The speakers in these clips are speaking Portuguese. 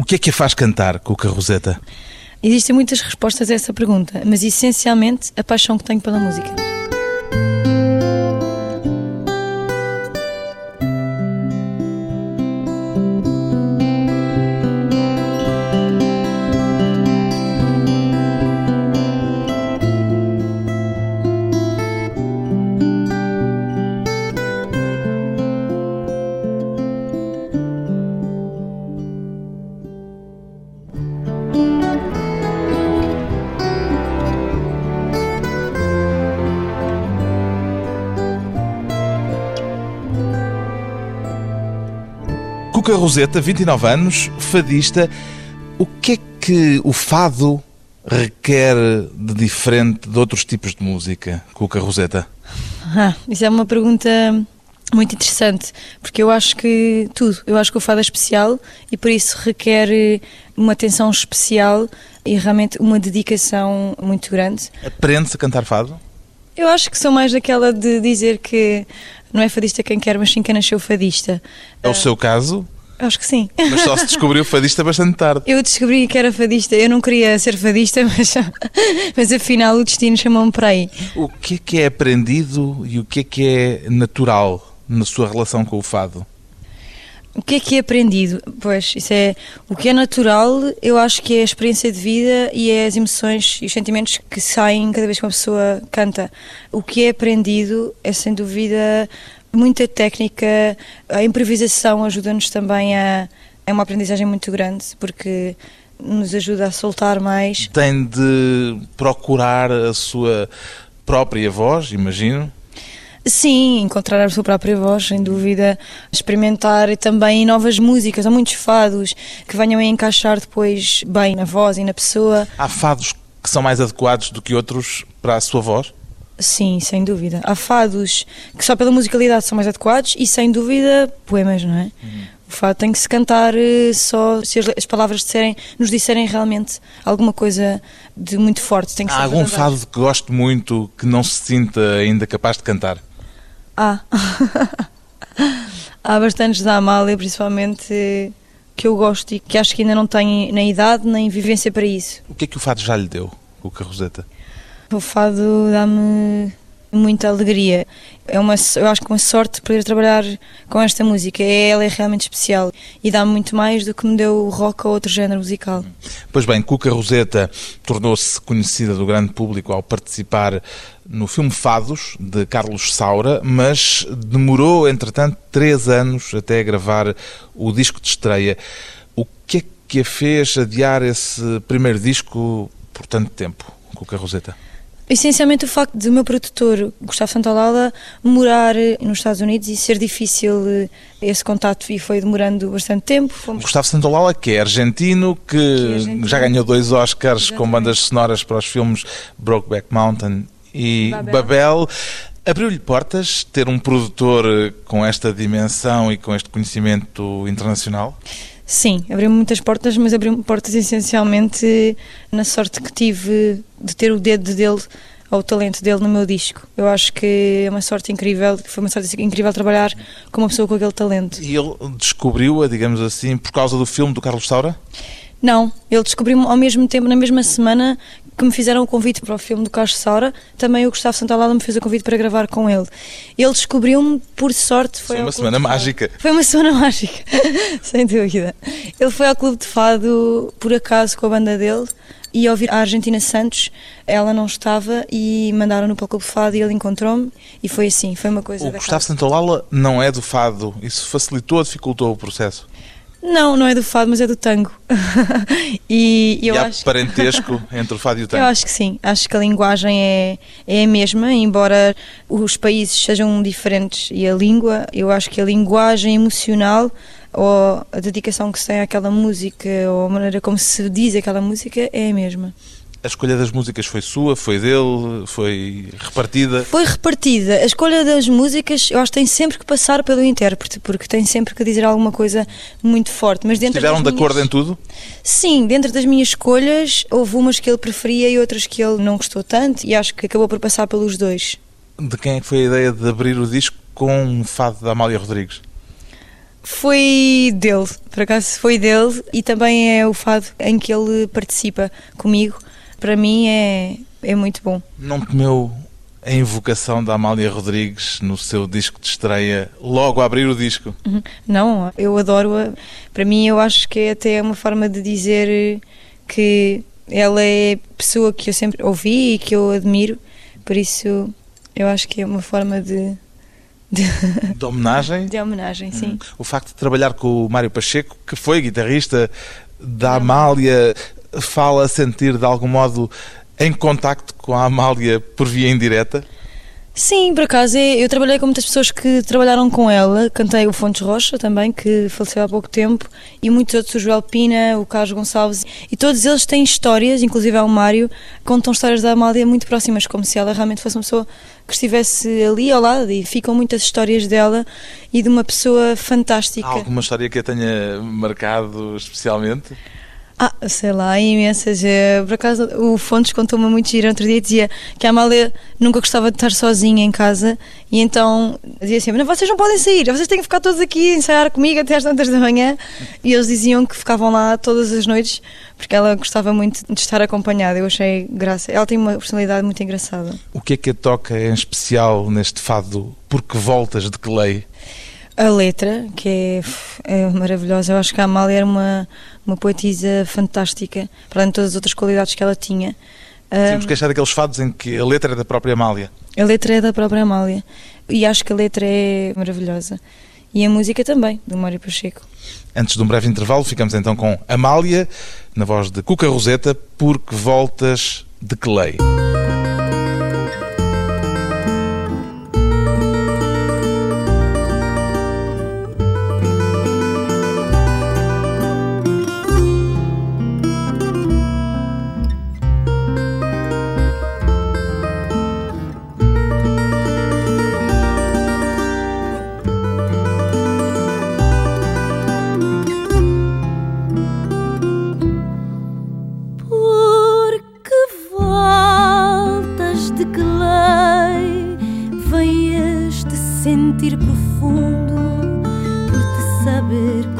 O que é que a faz cantar, Cuca Roseta? Existem muitas respostas a essa pergunta, mas essencialmente a paixão que tenho pela música. Cuca Roseta, 29 anos, fadista. O que é que o fado requer de diferente de outros tipos de música, Cuca Roseta? Ah, isso é uma pergunta muito interessante, porque eu acho que tudo, eu acho que o fado é especial e por isso requer eh, uma atenção especial e realmente uma dedicação muito grande. Aprende-se a cantar fado? Eu acho que sou mais daquela de dizer que não é fadista quem quer, mas sim quem nasceu fadista. É o seu caso, Acho que sim. mas só se descobriu fadista bastante tarde. Eu descobri que era fadista. Eu não queria ser fadista, mas, mas afinal o destino chamou-me para aí. O que é que é aprendido e o que é que é natural na sua relação com o fado? O que é que é aprendido? Pois, isso é. O que é natural, eu acho que é a experiência de vida e é as emoções e os sentimentos que saem cada vez que uma pessoa canta. O que é aprendido é, sem dúvida, muita técnica. A improvisação ajuda-nos também a. É uma aprendizagem muito grande, porque nos ajuda a soltar mais. Tem de procurar a sua própria voz, imagino. Sim, encontrar a sua própria voz, sem dúvida. Experimentar também novas músicas, há muitos fados que venham a encaixar depois bem na voz e na pessoa. Há fados que são mais adequados do que outros para a sua voz? Sim, sem dúvida. Há fados que só pela musicalidade são mais adequados e, sem dúvida, poemas, não é? O fado tem que se cantar eh, só se as, as palavras disserem, nos disserem realmente alguma coisa de muito forte. Tem que Há algum verdade. fado que goste muito que não se sinta ainda capaz de cantar? Há. Há bastantes da Amália, principalmente, que eu gosto e que acho que ainda não têm nem idade nem vivência para isso. O que é que o fado já lhe deu, o Carroseta? O fado dá-me muita alegria. É uma, eu acho que uma sorte poder trabalhar com esta música. Ela é realmente especial e dá-me muito mais do que me deu o rock ou outro género musical. Pois bem, Cuca Roseta tornou-se conhecida do grande público ao participar no filme Fados, de Carlos Saura, mas demorou, entretanto, três anos até gravar o disco de estreia. O que é que a fez adiar esse primeiro disco por tanto tempo, Cuca Roseta? Essencialmente o facto de o meu produtor, Gustavo Santaolalla, morar nos Estados Unidos e ser difícil eh, esse contato e foi demorando bastante tempo. Fomos Gustavo Santaolalla, que é argentino, que, Que é argentino. já ganhou dois Oscars com Exatamente. bandas sonoras para os filmes Brokeback Mountain e Babel. Babel. Abriu-lhe portas ter um produtor eh, com esta dimensão e com este conhecimento internacional? Sim, abriu-me muitas portas, mas abriu-me portas essencialmente na sorte que tive de ter o dedo dele ou o talento dele no meu disco. Eu acho que é uma sorte incrível, foi uma sorte incrível trabalhar com uma pessoa com aquele talento. E ele descobriu-a, digamos assim, por causa do filme do Carlos Saura? Não, ele descobriu-me ao mesmo tempo, na mesma semana que me fizeram o convite para o filme do Carlos Saura, também o Gustavo Santaolalla me fez o convite para gravar com ele. Ele descobriu-me, por sorte, foi, Foi uma semana mágica. Foi uma semana mágica, sem dúvida. Ele foi ao Clube de Fado, por acaso, com a banda dele, e ao vir a Argentina Santos, ela não estava e mandaram-no para o Clube de Fado e ele encontrou-me e foi assim, foi uma coisa O Gustavo casa. Santaolalla não é do fado. Isso facilitou ou dificultou o processo? Não, não é do fado, mas é do tango. e eu e há acho parentesco entre o fado e o Eu tango? acho que sim, acho que a linguagem é, é a mesma, embora os países sejam diferentes e a língua, eu acho que a linguagem emocional ou a dedicação que se tem àquela música ou a maneira como se diz aquela música é a mesma. A escolha das músicas foi sua, foi dele, foi repartida? Foi repartida. A escolha das músicas, eu acho que tem sempre que passar pelo intérprete, porque tem sempre que dizer alguma coisa muito forte. Mas dentro Estiveram de acordo minhas- em tudo? Sim, dentro das minhas escolhas, houve umas que ele preferia e outras que ele não gostou tanto, e acho que acabou por passar pelos dois. De quem é que foi a ideia de abrir o disco com um fado da Amália Rodrigues? Foi dele, por acaso foi dele e também é o fado em que ele participa comigo. Para mim é, é muito bom. Não comeu a invocação da Amália Rodrigues no seu disco de estreia logo a abrir o disco? Uhum. Não, eu adoro-a. Para mim, eu acho que é até uma forma de dizer que ela é pessoa que eu sempre ouvi e que eu admiro, por isso eu acho que é uma forma de. De, de homenagem? De homenagem, sim. Hum. O facto de trabalhar com o Mário Pacheco, que foi guitarrista da Amália, fala a sentir de algum modo em contacto com a Amália por via indireta? Sim, por acaso, eu trabalhei com muitas pessoas que trabalharam com ela, cantei o Fontes Rocha também, que faleceu há pouco tempo, e muitos outros, o Joel Pina, o Carlos Gonçalves, e todos eles têm histórias, inclusive ao Mário, contam histórias da Amália muito próximas, como se ela realmente fosse uma pessoa que estivesse ali ao lado, e ficam muitas histórias dela e de uma pessoa fantástica. Há alguma história que a tenha marcado especialmente? Ah, sei lá, imensas. Eh, por acaso, o Fontes contou-me muito giro. Outro dia dizia que a Amália nunca gostava de estar sozinha em casa e então dizia assim: Não, vocês não podem sair, vocês têm que ficar todos aqui ensaiar comigo até às tantas da manhã. E eles diziam que ficavam lá todas as noites porque ela gostava muito de estar acompanhada. Eu achei graça. Ela tem uma personalidade muito engraçada. O que é que a toca em especial neste fado Porque Voltas de que lei? A letra, que é, é maravilhosa. Eu acho que a Amália era uma uma poetisa fantástica, para além de todas as outras qualidades que ela tinha. Sim, porque achar daqueles fados em que a letra é da própria Amália. A letra é da própria Amália. E acho que a letra é maravilhosa. E a música também, do Mário Pacheco. Antes de um breve intervalo, ficamos então com Amália, na voz de Cuca Roseta, porque voltas de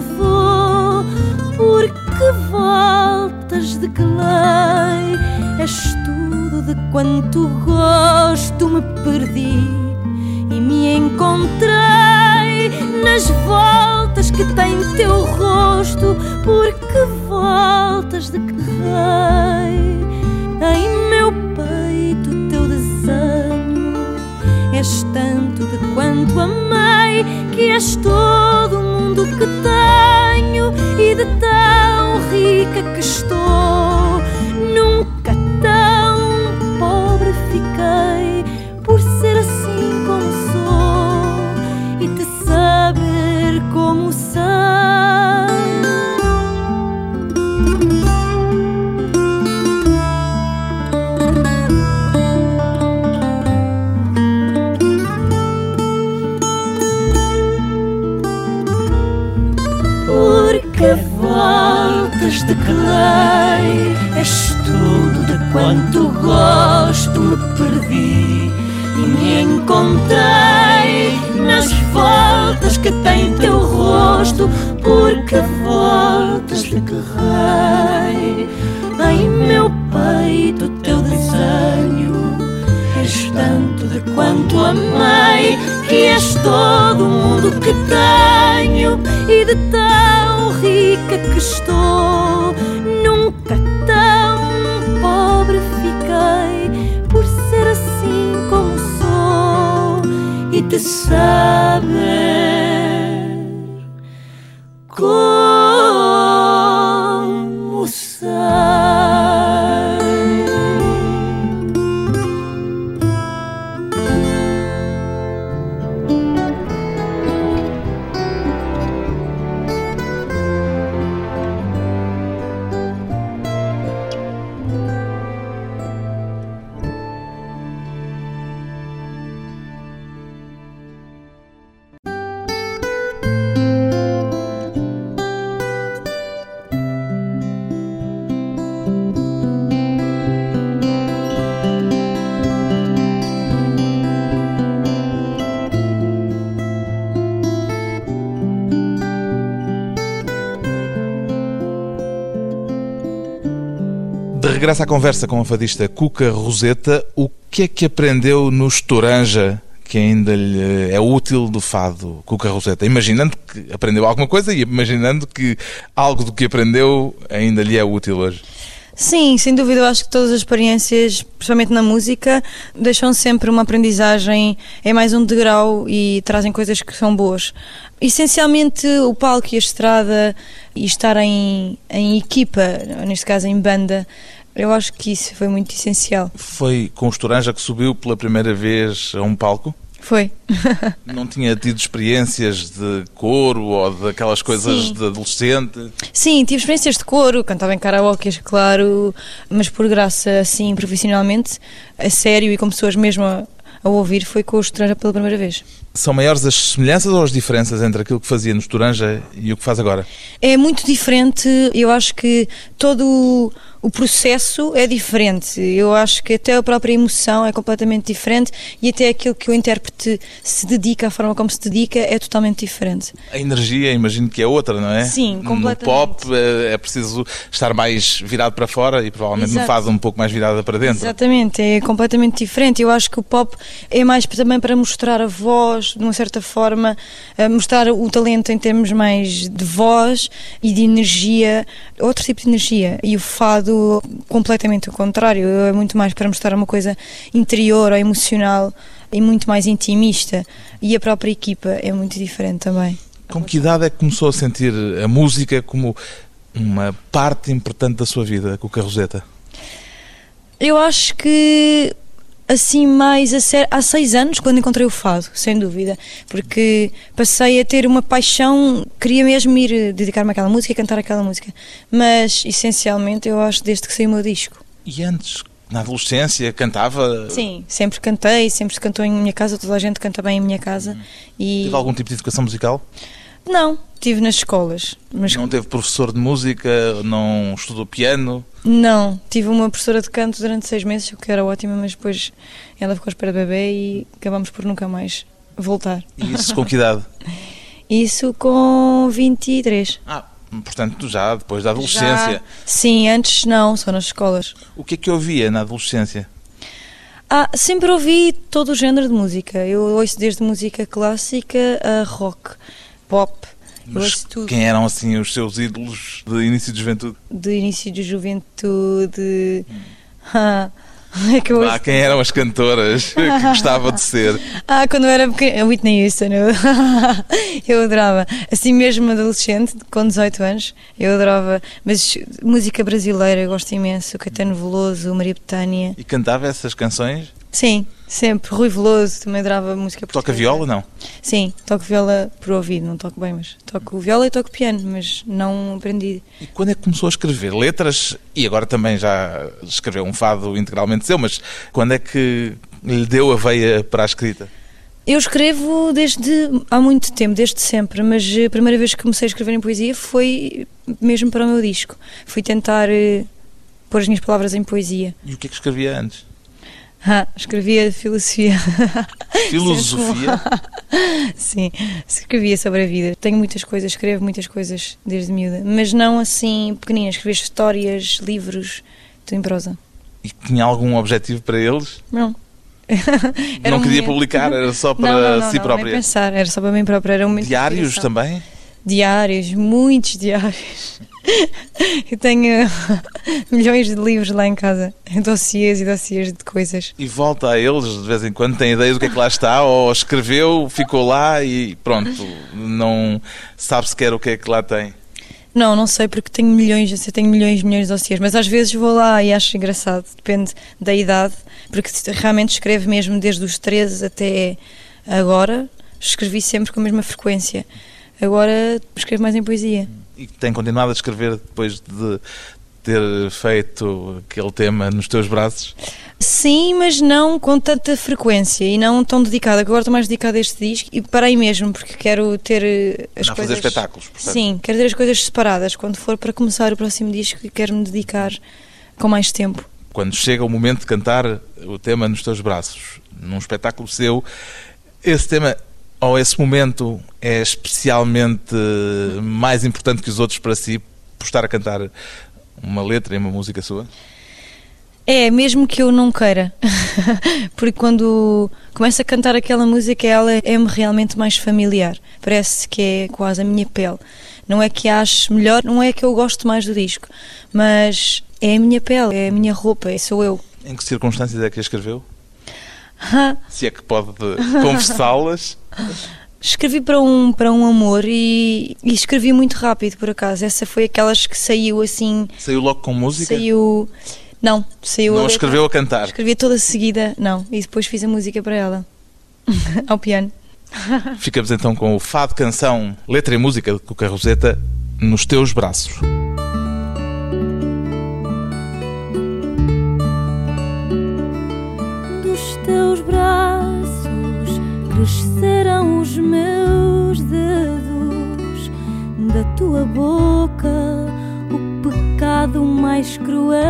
lei? quanto gosto me perdi e me encontrei nas voltas que tem teu rosto, porque voltas de que rei em meu peito teu desenho és tanto de quanto amei que és todo o mundo que Regressa à conversa com a fadista Cuca Roseta. O que é que aprendeu no Estoranja que ainda lhe é útil do fado, Cuca Roseta? Imaginando que aprendeu alguma coisa e imaginando que algo do que aprendeu ainda lhe é útil hoje. Sim, sem dúvida, eu acho que todas as experiências, principalmente na música, deixam sempre uma aprendizagem, é mais um degrau e trazem coisas que são boas. Essencialmente, o palco e a estrada e estar em, em equipa, neste caso em banda, eu acho que isso foi muito essencial. Foi com o Estoranja que subiu pela primeira vez a um palco? Foi. Não tinha tido experiências de coro ou daquelas coisas Sim. de adolescente? Sim, tive experiências de coro, cantava em karaoke, claro, mas por graça, assim, profissionalmente, a sério e com pessoas mesmo a, a ouvir, foi com o Estoranja pela primeira vez. São maiores as semelhanças ou as diferenças entre aquilo que fazia no Estoranja e o que faz agora? É muito diferente, eu acho que todo o- processo é diferente. Eu acho que até a própria emoção é completamente diferente e até aquilo que o intérprete se dedica, a forma como se dedica, é totalmente diferente. A energia, imagino que é outra, não é? Sim, No completamente. pop eh, é preciso estar mais virado para fora e provavelmente no Exato. fado um pouco mais virada para dentro. Exatamente, é completamente diferente. Eu acho que o pop é mais também para mostrar a voz, de uma certa forma, mostrar o talento em termos mais de voz e de energia, outro tipo de energia. E o fado, completamente o contrário, é muito mais para mostrar uma coisa interior ou emocional e muito mais intimista. E a própria equipa é muito diferente também. Com que idade é que começou a sentir a música como uma parte importante da sua vida, com o Carroseta? Eu acho que assim mais a sério, há seis anos quando encontrei o fado, sem dúvida, porque passei a ter uma paixão, queria mesmo ir eh, dedicar-me àquela música e cantar aquela música, mas essencialmente eu acho desde que saiu o meu disco. E antes, na adolescência, cantava? Sim, sempre cantei, sempre se cantou em minha casa, toda a gente canta bem em minha casa e Teve algum tipo de educação musical? Não, tive nas escolas, mas Não teve professor de música? Não estudou piano? Não, tive uma professora de canto durante seis meses, o que era ótima, mas depois ela ficou à espera do bebê e acabamos por nunca mais voltar. E isso com que idade? Isso com 23. Ah, portanto, já depois da adolescência. Já- Sim, antes não, só nas escolas. O que é que eu ouvia na adolescência? Ah, sempre ouvi todo o género de música. Eu ouço desde música clássica a rock, pop. Mas quem eram assim os seus ídolos de início de juventude? De início de juventude. Ah, é que ouço Ah, quem eram as cantoras que gostava de ser? Ah, quando eu era pequena, Whitney Houston, eu, eu adorava. Assim mesmo adolescente, com 18 anos, eu adorava. Mas música brasileira eu gosto imenso. Caetano Veloso, Maria Bethânia. E cantava essas canções? Sim, sempre. Rui Veloso, também adorava música Toca portuguesa. viola, não? Sim, toco viola por ouvido, não toco bem, mas toco viola e toco piano, mas não aprendi. E quando é que começou a escrever letras? E agora também já escreveu um fado integralmente seu, mas quando é que lhe deu a veia para a escrita? Eu escrevo desde há muito tempo, desde sempre, mas a primeira vez que comecei a escrever em poesia foi mesmo para o meu disco. Fui tentar eh, pôr as minhas palavras em poesia. E o que é que escrevia antes? Ah, escrevia filosofia. Filosofia? Sim, escrevia sobre a vida. Tenho muitas coisas, escrevo muitas coisas desde miúda, mas não assim pequeninas. Escrevia histórias, livros, tudo em prosa. E tinha algum objetivo para eles? Não. Não um queria momento. publicar, era só para não, não, não, si não, própria. Nem pensar, era só para mim própria. Era um Diários também? Diários, muitos diários. Eu tenho milhões de livros lá em casa, dossiês e dossiês de coisas. E volta a eles de vez em quando, tem ideia do que é que lá está, ou escreveu, ficou lá e pronto, não sabe sequer o que é que lá tem. Não, não sei porque tenho milhões, eu tenho milhões e milhões de dossiês, mas às vezes vou lá e acho engraçado, depende da idade, porque realmente escrevo mesmo desde os 13 até agora, escrevi sempre com a mesma frequência. Agora escrevo mais em poesia. E tem continuado a escrever depois de ter feito aquele tema nos teus braços? Sim, mas não com tanta frequência e não tão dedicada. Agora estou mais dedicada a este disco e parei mesmo porque quero ter eh, as Não coisas. fazer espetáculos, portanto. Sim, quero ter as coisas separadas quando for para começar o próximo disco quero me dedicar com mais tempo. Quando chega o momento de cantar o tema nos teus braços, num espetáculo seu, esse tema ou esse momento é especialmente mais importante que os outros para si, por estar a cantar uma letra e uma música sua? É, mesmo que eu não queira. Porque quando começo a cantar aquela música, ela é-me realmente mais familiar. Parece que é quase a minha pele. Não é que acho melhor, não é que eu gosto mais do disco, mas é a minha pele, é a minha roupa, é, sou eu. Em que circunstâncias é que a escreveu? Se é que pode confessá-las? Escrevi para um, para um amor e, e, escrevi muito rápido, por acaso. Essa foi aquelas que saiu assim. Saiu logo com música? Saiu. Não, saiu. Não a escreveu a cantar? Escrevi toda seguida, não. E depois fiz a música para ela, ao piano. Ficamos então com o Fado Canção, letra e música de Cuca Roseta, nos teus braços. Cresceram os meus dedos, da tua boca o pecado mais cruel.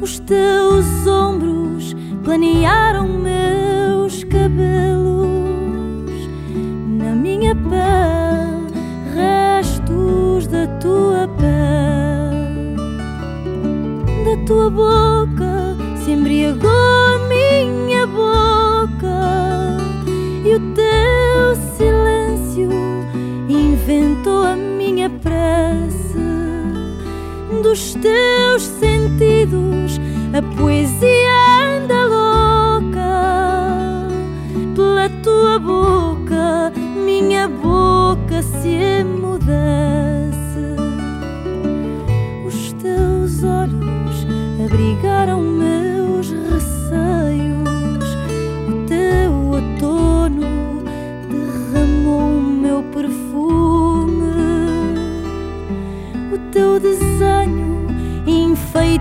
Os teus ombros planearam meus cabelos. Na minha pele, restos da tua pele, da tua boca se embriagou minha boca e o teu silêncio inventou a minha prece. Dos teus sentidos a poesia anda louca pela tua boca. Minha boca se emudece. Os teus olhos abrigaram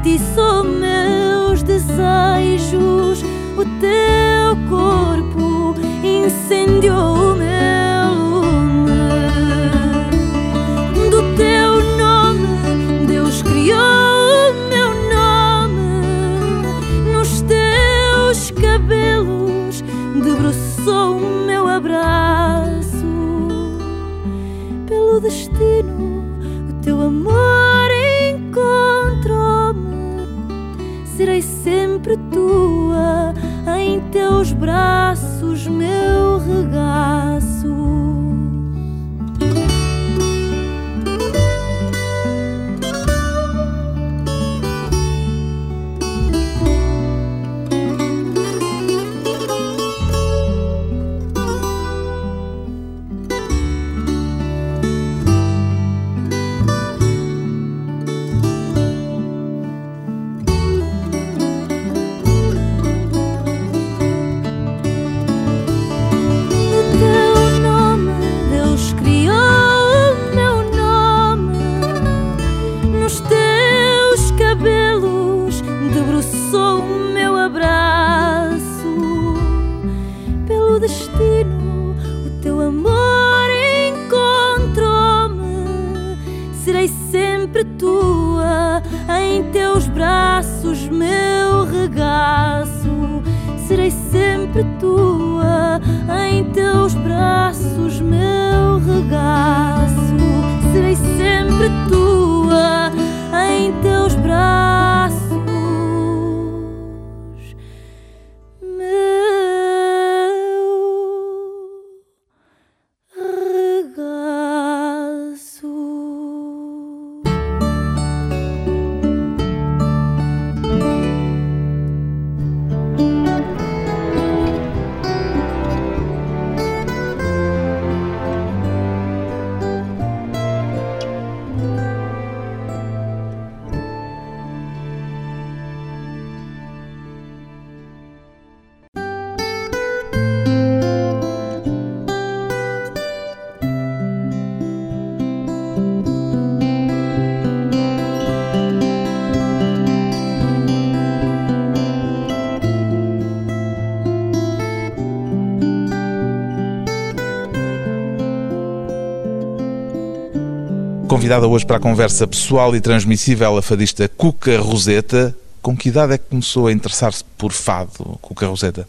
enfeitiçou meus desejos sempre tua em teus braços meu regaço sempre Convidada hoje para a conversa pessoal e transmissível a fadista Cuca Roseta. Com que idade é que começou a interessar-se por fado, Cuca Roseta?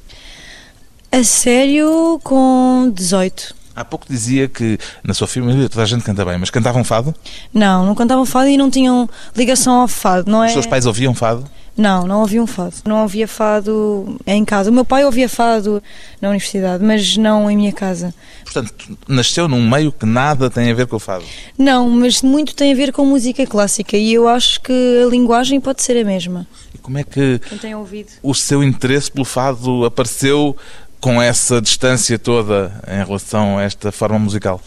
A sério, com 18. Há pouco dizia que na sua família toda a gente canta bem, mas cantavam fado? Não, não cantavam fado e não tinham ligação ao fado, não é? Os seus pais ouviam fado? Não, não ouviam fado. Não ouvia fado em casa. O meu pai ouvia fado na universidade, mas não em minha casa. Portanto, nasceu num meio que nada tem a ver com o fado. Não, mas muito tem a ver com música clássica e eu acho que a linguagem pode ser a mesma. E como é que Quem tem ouvido? o seu interesse pelo fado apareceu com essa distância toda em relação a esta forma musical?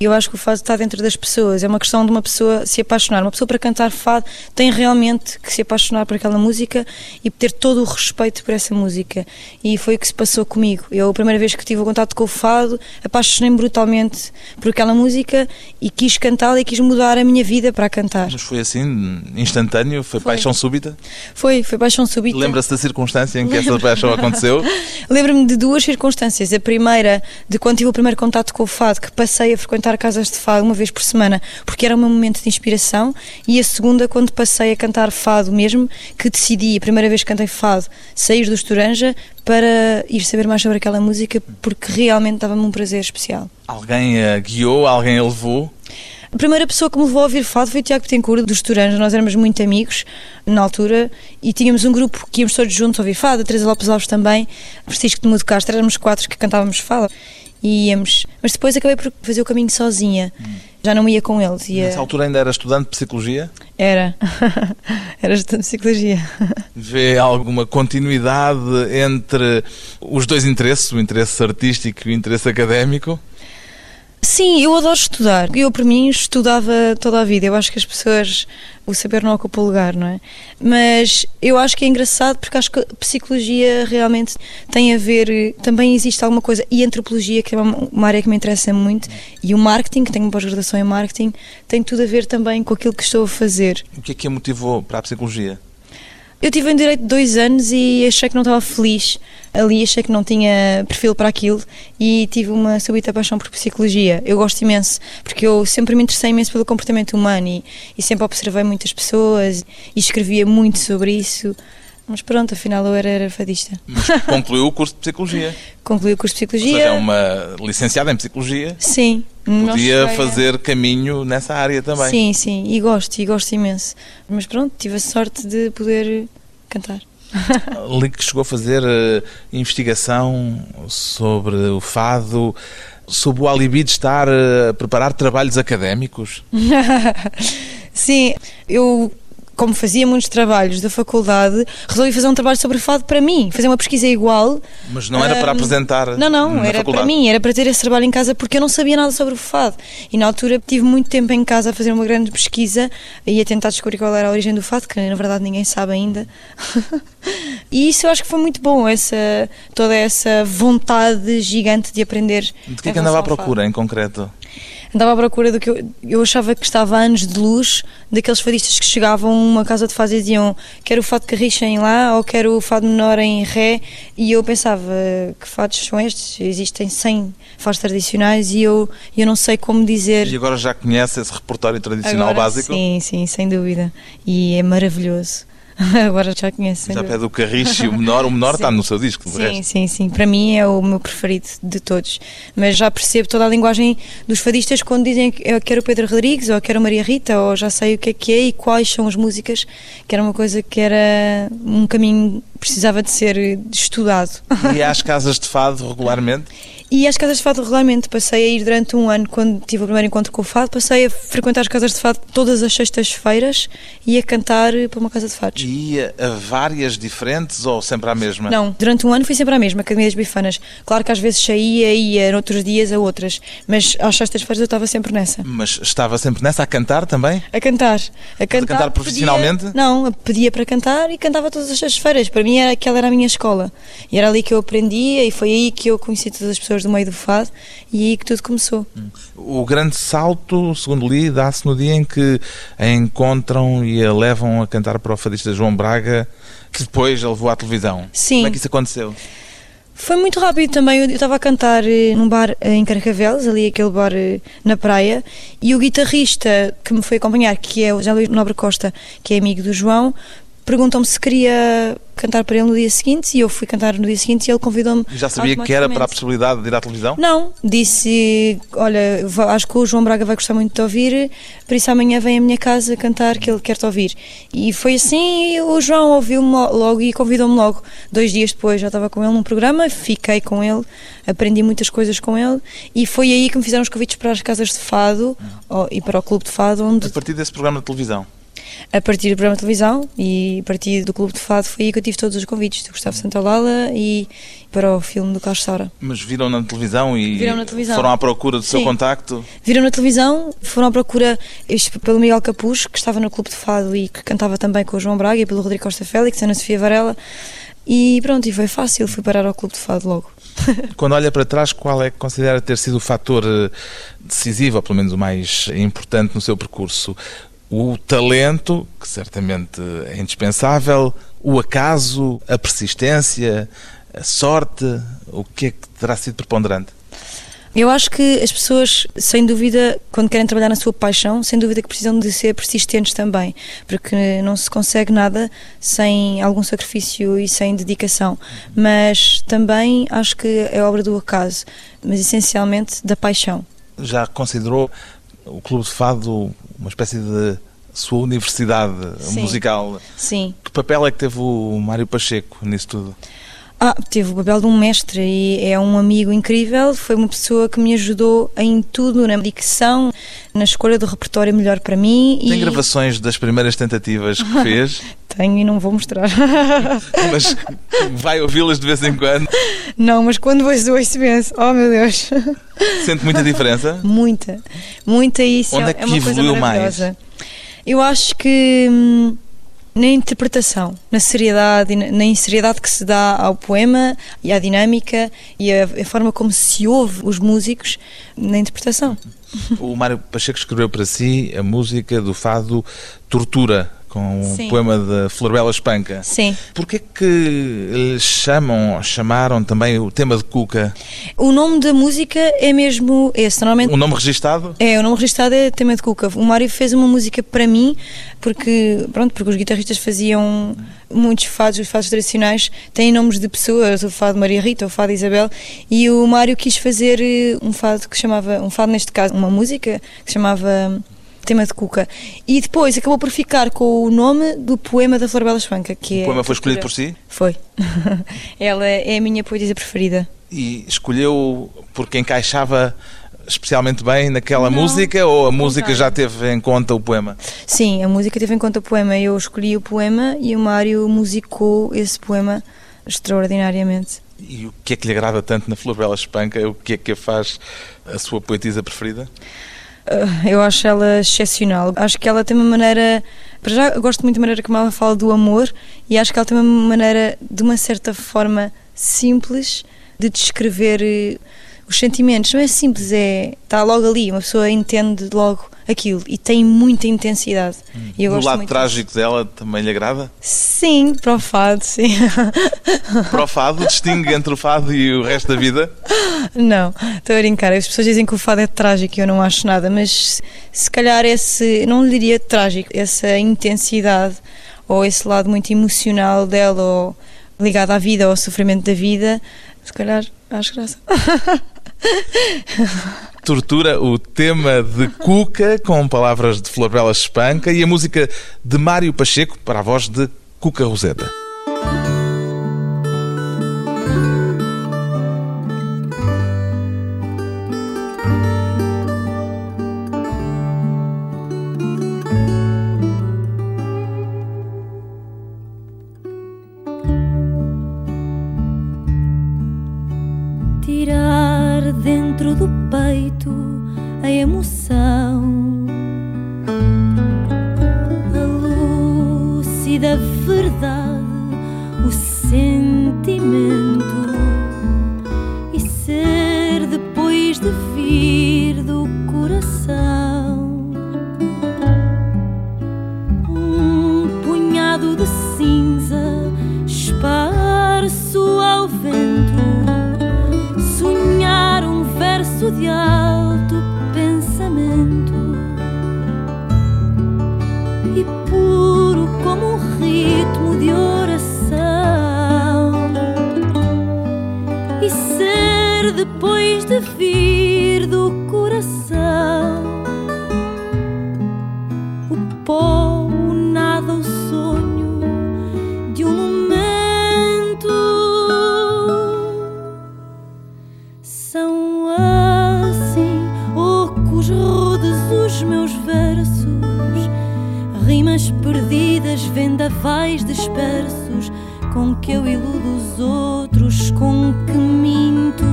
Eu acho que o fado está dentro das pessoas. É uma questão de uma pessoa se apaixonar. Uma pessoa para cantar fado tem realmente que se apaixonar por aquela música e ter todo o respeito por essa música. E foi o que se passou comigo. Eu, a primeira vez que tive o contato com o fado, apaixonei-me brutalmente por aquela música e quis cantá-la e quis mudar a minha vida para a cantar. Mas foi assim, instantâneo? Foi, Foi. paixão súbita? Foi, foi paixão súbita. Lembra-se da circunstância em que essa paixão aconteceu? Lembro-me de duas circunstâncias. A primeira, de quando tive o primeiro contato com o fado, que passei a frequentar casas de fado uma vez por semana, porque era o meu momento de inspiração. E a segunda, quando passei a cantar fado mesmo, que decidi, a primeira vez que cantei fado, sair do Estoranja para ir saber mais sobre aquela música, porque realmente dava-me um prazer especial. Alguém a guiou, alguém a levou? A primeira pessoa que me levou a ouvir fado foi o Tiago Betancourt, dos Toranja. Nós éramos muito amigos na altura e tínhamos um grupo que íamos todos juntos ouvir fado, a Teresa Lopes Alves também, Francisco de Mudo Castro, éramos quatro que cantávamos fado e íamos. Mas depois acabei por fazer o caminho sozinha, já não ia com eles. Ia... Nessa altura ainda era estudante de psicologia? Era, era estudante de psicologia. Vê alguma continuidade entre os dois interesses, o interesse artístico e o interesse académico? Sim, eu adoro estudar. Eu, por mim, estudava toda a vida. Eu acho que as pessoas, o saber não ocupa lugar, não é? Mas eu acho que é engraçado porque acho que a psicologia realmente tem a ver. Também existe alguma coisa. E a antropologia, que é uma, uma área que me interessa muito, e o marketing, que tenho uma pós-graduação em marketing, tem tudo a ver também com aquilo que estou a fazer. O que é que a motivou para a psicologia? Eu tive em direito dois anos e achei que não estava feliz ali, achei que não tinha perfil para aquilo e tive uma súbita paixão por psicologia. Eu gosto imenso, porque eu sempre me interessei imenso pelo comportamento humano e, e sempre observei muitas pessoas e escrevia muito sobre isso. Mas pronto, afinal eu era, era fadista. Mas concluiu o curso de psicologia. Concluí o curso de Ou psicologia. seja, é uma licenciada em psicologia. Sim. Podia cheguei a- fazer caminho nessa área também. Sim, sim, e gosto, e gosto imenso. Mas pronto, tive a sorte de poder cantar. Ali que chegou a fazer eh, investigação sobre o fado, sob o alibi de estar eh, a preparar trabalhos académicos. Sim, eu, como fazia muitos trabalhos da faculdade, resolvi fazer um trabalho sobre fado para mim, fazer uma pesquisa igual. Mas não era para Ahm, apresentar Não, não, era faculdade. para mim, era para ter esse trabalho em casa porque eu não sabia nada sobre o fado. E na altura tive muito tempo em casa a fazer uma grande pesquisa e a tentar descobrir qual era a origem do fado, que na verdade ninguém sabe ainda. e isso eu acho que foi muito bom, essa, toda essa vontade gigante de aprender. De que é que andava à procura, em concreto? Andava à procura do que eu, eu achava que estava a anos de luz daqueles fadistas que chegavam a uma casa de fado e diziam quero o fado carricha em lá ou quero o fado menor em ré e eu pensava que fados são estes? Existem 100 fados tradicionais e eu, eu não sei como dizer E agora já conhece esse repertório tradicional Agora, básico? Sim, sim, sem dúvida e é maravilhoso agora já conheço Já pede o carriche e o menor. O menor está no seu disco, Sim, resto. sim, sim. Para mim é o meu preferido de todos. Mas já percebo toda a linguagem dos fadistas quando dizem que eu quero o Pedro Rodrigues ou quero a Maria Rita ou já sei o que é que é e quais são as músicas, que era uma coisa que era um caminho precisava de ser estudado. E às casas de fado regularmente? E às casas de fado regularmente, passei a ir durante um ano, quando tive o primeiro encontro com o fado, passei a frequentar as casas de fado todas as sextas-feiras e a cantar para uma casa de fados. E ia a várias diferentes ou sempre à mesma? Não, durante um ano fui sempre à mesma, Academia das Bifanas. Claro que às vezes saía e ia noutros dias a outras, mas às sextas-feiras eu estava sempre nessa. Mas estava sempre nessa a cantar também? A cantar. A cantar, cantar profissionalmente? pedia- não, pedia para cantar e cantava todas as sextas-feiras. Para mim era, aquela era a minha escola. E era ali que eu aprendia e foi aí que eu conheci todas as pessoas do meio do fado e aí que tudo começou. O grande salto, segundo li, dá-se no dia em que a encontram e a levam a cantar para o fadista João Braga, que depois a levou à televisão. Sim. Como é que isso aconteceu? Foi muito rápido também. Eu eu estava a cantar eh, num bar eh, em Carcavelos, ali aquele bar eh, na praia, e o guitarrista que me foi acompanhar, que é o José Luís Nobre Costa, que é amigo do João, perguntou-me se queria cantar para ele no dia seguinte e eu fui cantar no dia seguinte e ele convidou-me. Já sabia que era para a possibilidade de ir à televisão? Não, disse: Olha, acho que o João Braga vai gostar muito de te ouvir, por isso amanhã vem à minha casa cantar que ele quer te ouvir. E foi assim, e o João ouviu-me lo- logo e convidou-me logo. Dois dias depois já estava com ele num programa, fiquei com ele, aprendi muitas coisas com ele e foi aí que me fizeram os convites para as casas de fado ó, e para o clube de fado, onde A partir desse programa de televisão. A partir do programa de televisão e a partir do clube de fado foi aí que eu tive todos os convites do Gustavo Santaolalla e para o filme do Carlos Saura. Mas viram na televisão e Viram na televisão. foram à procura do seu Sim. contacto? Viram na televisão, foram à procura isto pelo Miguel Capuz, que estava no Clube de Fado e que cantava também com o João Braga, e pelo Rodrigo Costa Félix, Ana Sofia Varela. E pronto, e foi fácil, fui parar ao Clube de Fado logo. Quando olha para trás, qual é que considera ter sido o fator eh, decisivo, ou pelo menos o mais importante no seu percurso? O talento, que certamente é indispensável, o acaso, a persistência, a sorte, o que é que terá sido preponderante? Eu acho que as pessoas, sem dúvida, quando querem trabalhar na sua paixão, sem dúvida que precisam de ser persistentes também, porque não se consegue nada sem algum sacrifício e sem dedicação. Mas também acho que é obra do acaso, mas essencialmente da paixão. Já considerou o Clube de Fado uma espécie de sua universidade Sim. musical? Sim. Que papel é que teve o Mário Pacheco nisso tudo? Ah, teve o papel de um mestre e é um amigo incrível. Foi uma pessoa que me ajudou em tudo, na dicção, na escolha do repertório melhor para mim. Tem e gravações das primeiras tentativas que fez, Tenho e não vou mostrar. mas vai ouvi-las de vez em quando. não, mas quando ouço, ouço imenso. Oh meu Deus. Sente muita diferença? Muita, muita isso Onde é, é que é uma coisa evoluiu mais? Eu acho que hum, na interpretação, na seriedade e na, na seriedade que se dá ao poema e à dinâmica e a forma como se ouve os músicos na interpretação. O Mário Pacheco escreveu para si a música do fado Tortura, com o Sim. poema de Florbela Espanca. Sim. Porquê que lhe chamam, chamaram também o tema de Cuca? O nome da música é mesmo esse. Normalmente O nome registado? É, o nome registado é Tema de Cuca. O Mário fez uma música para mim, porque, pronto, porque os guitarristas faziam muitos fados, os fados tradicionais têm nomes de pessoas, o fado Maria Rita, o fado Isabel, e o Mário quis fazer eh, um fado que chamava, um fado neste caso, uma música que chamava Tema de Cuca. E depois acabou por ficar com o nome do poema da Flor Bela Espanca, que O é... poema foi escolhido por si? Foi. Ela é a minha poetisa preferida. E escolheu porque encaixava especialmente bem naquela Não, música ou a música já teve em conta o poema? Sim, a música teve em conta o poema. Eu escolhi o poema e o Mário musicou esse poema extraordinariamente. E o que é que lhe agrada tanto na Flor Bela Espanca? O que é que a faz a sua poetisa preferida? Ah, Eu acho ela excepcional. Acho que ela tem uma maneira. Para já, gosto muito da maneira como ela fala do amor e acho que ela tem uma maneira, de uma certa forma simples, de descrever eh, os sentimentos. Não é simples, é. Está logo ali, uma pessoa entende logo aquilo e tem muita intensidade. E eu o lado muito trágico dela também lhe agrada? Sim, para o fado, sim. Para o fado, distingue entre o fado e o resto da vida? Não, estou a brincar. As pessoas dizem que o fado é trágico e eu não acho nada, mas se calhar esse, não lhe diria trágico, essa intensidade ou esse lado muito emocional dela ou ligado à vida ou ao sofrimento da vida, se calhar acho graça. Tortura, o tema de Cuca, com palavras de Flor Bela Espanca e a música de Mário Pacheco para a voz de Cuca Roseta. Dentro do peito a emoção, a lúcida verdade, dispersos com que eu iludo os outros, com que minto.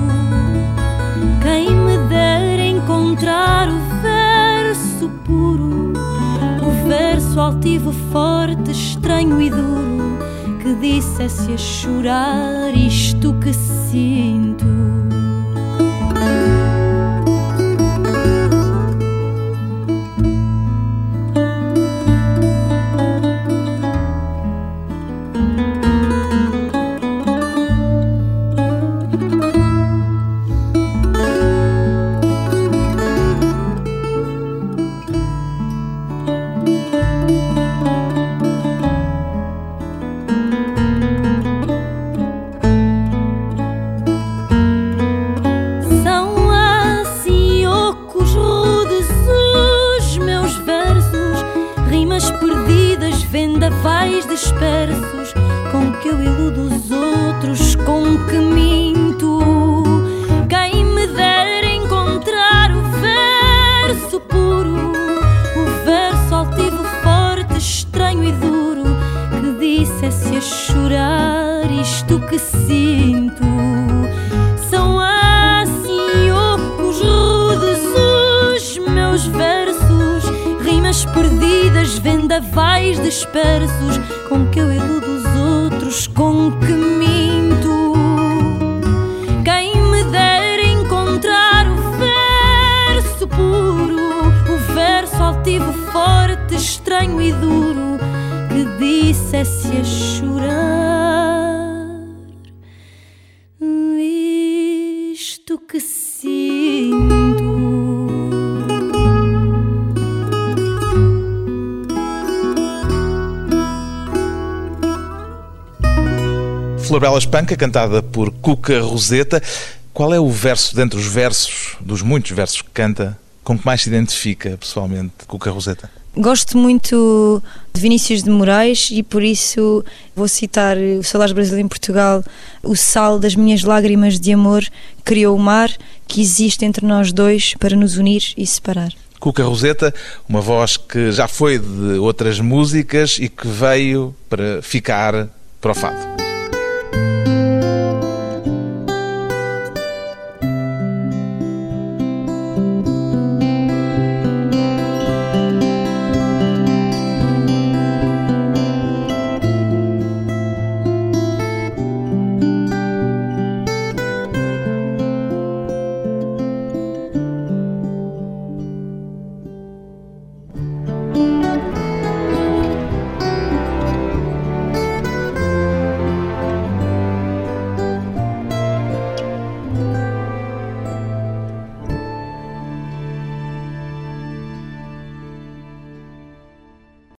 Quem me dera encontrar o verso puro, o verso altivo, forte, estranho e duro, que dissesse a chorar isto que sinto. Dispersos, Florela Espanca, cantada por Cuca Roseta. Qual é o verso, dentre os versos, dos muitos versos que canta, com que mais se identifica pessoalmente Cuca Roseta? Gosto muito de Vinícius de Moraes e por isso vou citar o Salário Brasileiro em Portugal. O sal das minhas lágrimas de amor criou o mar que existe entre nós dois para nos unir e separar. Cuca Roseta, uma voz que já foi de outras músicas e que veio para ficar para o fado.